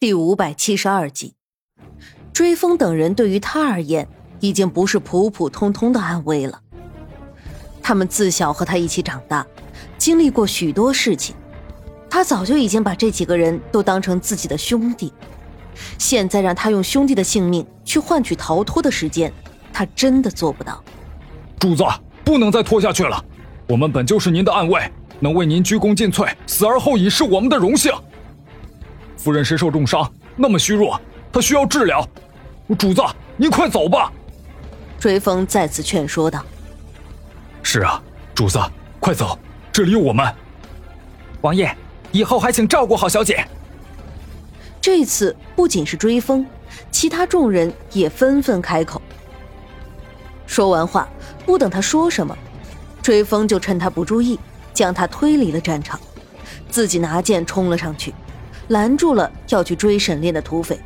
第五百七十二集，追风等人对于他而言已经不是普普通通的暗卫了。他们自小和他一起长大，经历过许多事情，他早就已经把这几个人都当成自己的兄弟。现在让他用兄弟的性命去换取逃脱的时间，他真的做不到。主子，不能再拖下去了。我们本就是您的暗卫，能为您鞠躬尽瘁，死而后已是我们的荣幸。夫人身受重伤，那么虚弱，她需要治疗。主子，您快走吧。追风再次劝说道：“是啊，主子，快走，这里有我们。王爷，以后还请照顾好小姐。”这次不仅是追风，其他众人也纷纷开口。说完话，不等他说什么，追风就趁他不注意，将他推离了战场，自己拿剑冲了上去。拦住了要去追沈炼的土匪。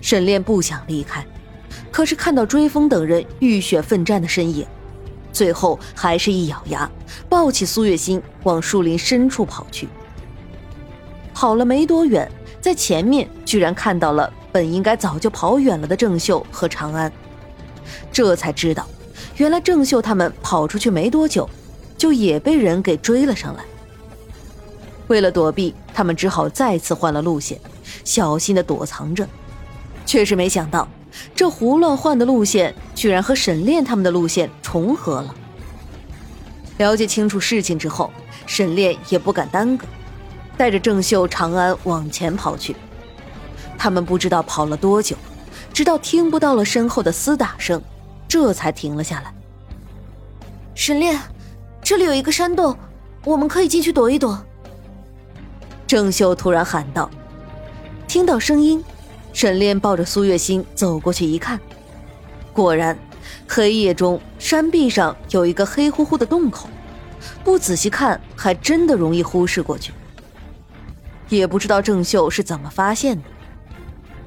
沈炼不想离开，可是看到追风等人浴血奋战的身影，最后还是一咬牙，抱起苏月心往树林深处跑去。跑了没多远，在前面居然看到了本应该早就跑远了的郑秀和长安，这才知道，原来郑秀他们跑出去没多久，就也被人给追了上来。为了躲避，他们只好再次换了路线，小心的躲藏着。却是没想到，这胡乱换的路线居然和沈炼他们的路线重合了。了解清楚事情之后，沈炼也不敢耽搁，带着郑秀、长安往前跑去。他们不知道跑了多久，直到听不到了身后的厮打声，这才停了下来。沈炼，这里有一个山洞，我们可以进去躲一躲。郑秀突然喊道：“听到声音，沈炼抱着苏月心走过去一看，果然，黑夜中山壁上有一个黑乎乎的洞口，不仔细看还真的容易忽视过去。也不知道郑秀是怎么发现的，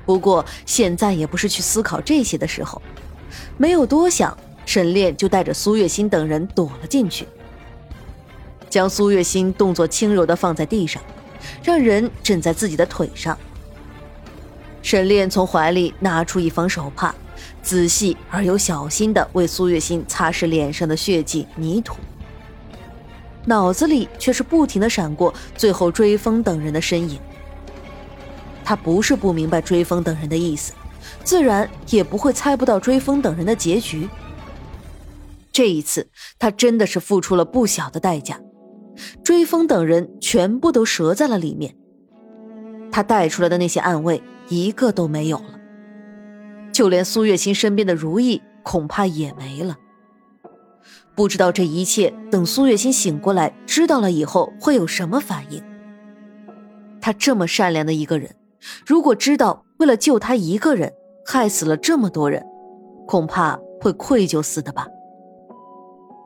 不过现在也不是去思考这些的时候，没有多想，沈炼就带着苏月心等人躲了进去，将苏月心动作轻柔的放在地上。”让人枕在自己的腿上。沈炼从怀里拿出一方手帕，仔细而又小心地为苏月心擦拭脸上的血迹泥土。脑子里却是不停地闪过最后追风等人的身影。他不是不明白追风等人的意思，自然也不会猜不到追风等人的结局。这一次，他真的是付出了不小的代价。追风等人全部都折在了里面，他带出来的那些暗卫一个都没有了，就连苏月心身边的如意恐怕也没了。不知道这一切等苏月心醒过来知道了以后会有什么反应。他这么善良的一个人，如果知道为了救他一个人害死了这么多人，恐怕会愧疚死的吧。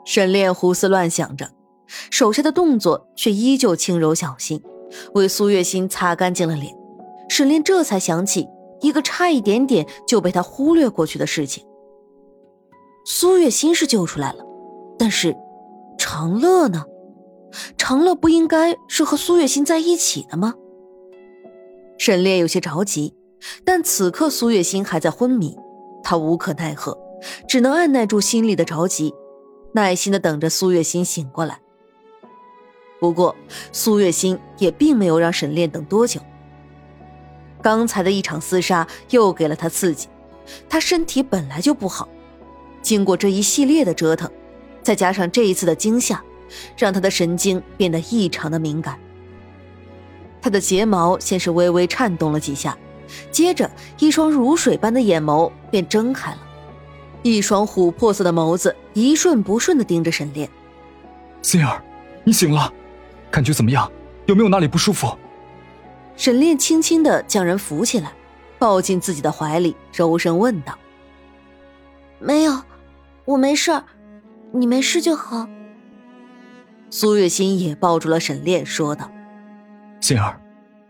沈炼胡思乱想着。手下的动作却依旧轻柔小心，为苏月心擦干净了脸。沈炼这才想起一个差一点点就被他忽略过去的事情：苏月心是救出来了，但是长乐呢？长乐不应该是和苏月心在一起的吗？沈炼有些着急，但此刻苏月心还在昏迷，他无可奈何，只能按耐住心里的着急，耐心的等着苏月心醒过来。不过，苏月心也并没有让沈炼等多久。刚才的一场厮杀又给了他刺激，他身体本来就不好，经过这一系列的折腾，再加上这一次的惊吓，让他的神经变得异常的敏感。他的睫毛先是微微颤动了几下，接着一双如水般的眼眸便睁开了，一双琥珀色的眸子一瞬不瞬地盯着沈炼。心儿，你醒了。感觉怎么样？有没有哪里不舒服？沈炼轻轻的将人扶起来，抱进自己的怀里，柔声问道：“没有，我没事儿，你没事就好。”苏月心也抱住了沈炼，说道：“心儿，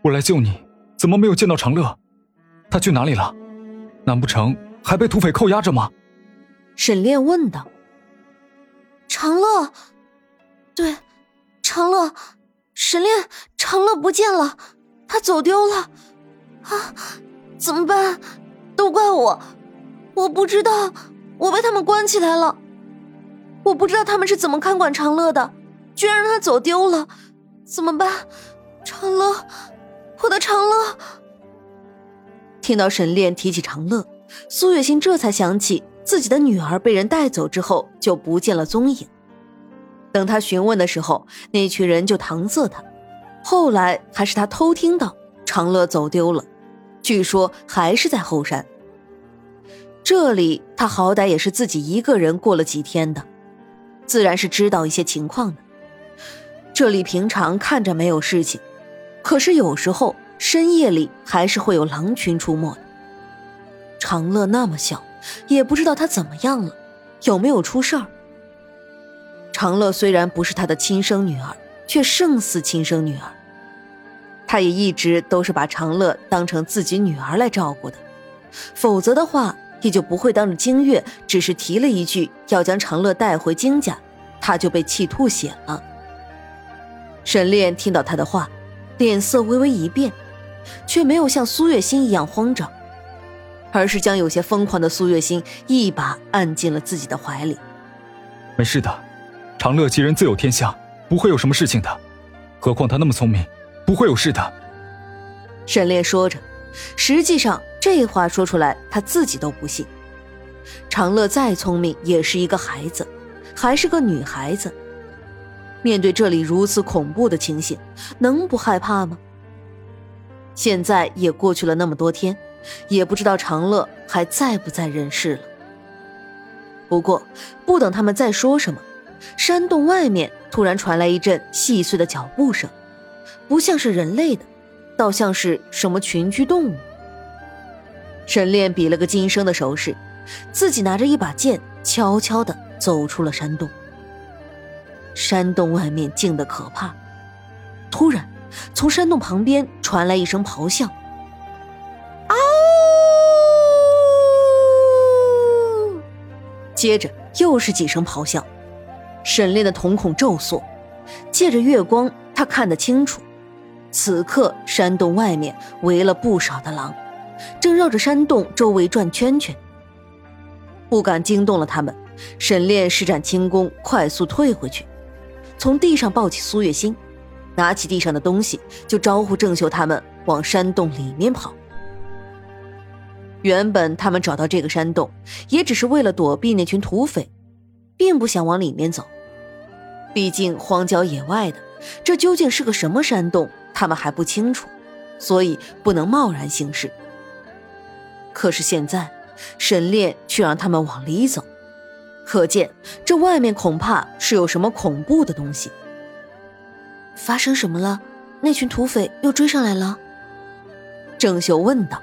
我来救你，怎么没有见到长乐？他去哪里了？难不成还被土匪扣押着吗？”沈炼问道。“长乐，对。”长乐，沈炼，长乐不见了，他走丢了，啊，怎么办？都怪我，我不知道，我被他们关起来了。我不知道他们是怎么看管长乐的，居然让他走丢了，怎么办？长乐，我的长乐。听到沈炼提起长乐，苏月心这才想起自己的女儿被人带走之后就不见了踪影。等他询问的时候，那群人就搪塞他。后来还是他偷听到长乐走丢了，据说还是在后山。这里他好歹也是自己一个人过了几天的，自然是知道一些情况的。这里平常看着没有事情，可是有时候深夜里还是会有狼群出没的。长乐那么小，也不知道他怎么样了，有没有出事儿。长乐虽然不是他的亲生女儿。却胜似亲生女儿。他也一直都是把长乐当成自己女儿来照顾的，否则的话也就不会当着京月只是提了一句要将长乐带回京家，他就被气吐血了。沈炼听到他的话，脸色微微一变，却没有像苏月心一样慌张，而是将有些疯狂的苏月心一把按进了自己的怀里。没事的，长乐吉人自有天相。不会有什么事情的，何况他那么聪明，不会有事的。沈炼说着，实际上这话说出来，他自己都不信。长乐再聪明，也是一个孩子，还是个女孩子。面对这里如此恐怖的情形，能不害怕吗？现在也过去了那么多天，也不知道长乐还在不在人世了。不过，不等他们再说什么。山洞外面突然传来一阵细碎的脚步声，不像是人类的，倒像是什么群居动物。沈炼比了个噤声的手势，自己拿着一把剑，悄悄地走出了山洞。山洞外面静得可怕，突然，从山洞旁边传来一声咆哮，啊！接着又是几声咆哮。沈炼的瞳孔骤缩，借着月光，他看得清楚。此刻山洞外面围了不少的狼，正绕着山洞周围转圈圈。不敢惊动了他们，沈炼施展轻功，快速退回去，从地上抱起苏月心，拿起地上的东西，就招呼郑秀他们往山洞里面跑。原本他们找到这个山洞，也只是为了躲避那群土匪，并不想往里面走。毕竟荒郊野外的，这究竟是个什么山洞，他们还不清楚，所以不能贸然行事。可是现在，沈炼却让他们往里走，可见这外面恐怕是有什么恐怖的东西。发生什么了？那群土匪又追上来了？郑秀问道。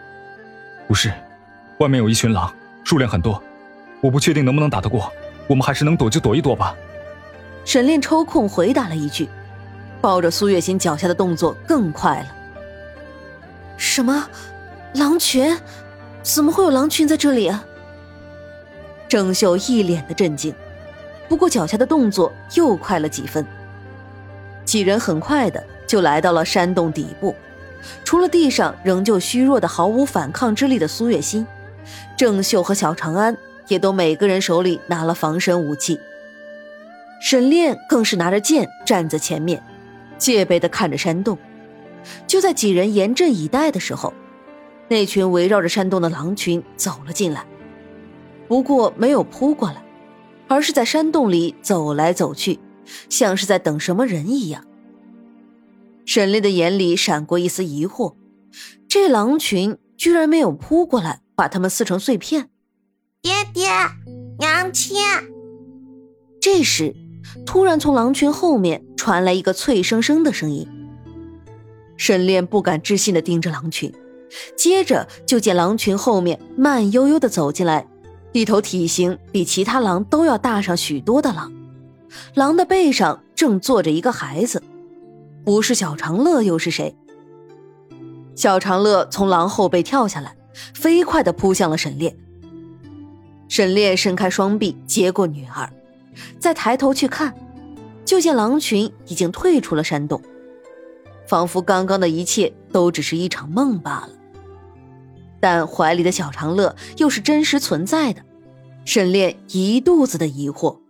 不是，外面有一群狼，数量很多，我不确定能不能打得过，我们还是能躲就躲一躲吧。沈炼抽空回答了一句，抱着苏月心脚下的动作更快了。什么？狼群？怎么会有狼群在这里啊？郑秀一脸的震惊，不过脚下的动作又快了几分。几人很快的就来到了山洞底部，除了地上仍旧虚弱的毫无反抗之力的苏月心，郑秀和小长安也都每个人手里拿了防身武器。沈炼更是拿着剑站在前面，戒备的看着山洞。就在几人严阵以待的时候，那群围绕着山洞的狼群走了进来，不过没有扑过来，而是在山洞里走来走去，像是在等什么人一样。沈炼的眼里闪过一丝疑惑：这狼群居然没有扑过来，把他们撕成碎片。爹爹，娘亲。这时。突然，从狼群后面传来一个脆生生的声音。沈炼不敢置信的盯着狼群，接着就见狼群后面慢悠悠的走进来一头体型比其他狼都要大上许多的狼，狼的背上正坐着一个孩子，不是小长乐又是谁？小长乐从狼后背跳下来，飞快的扑向了沈炼。沈炼伸开双臂接过女儿。再抬头去看，就见狼群已经退出了山洞，仿佛刚刚的一切都只是一场梦罢了。但怀里的小长乐又是真实存在的，沈炼一肚子的疑惑。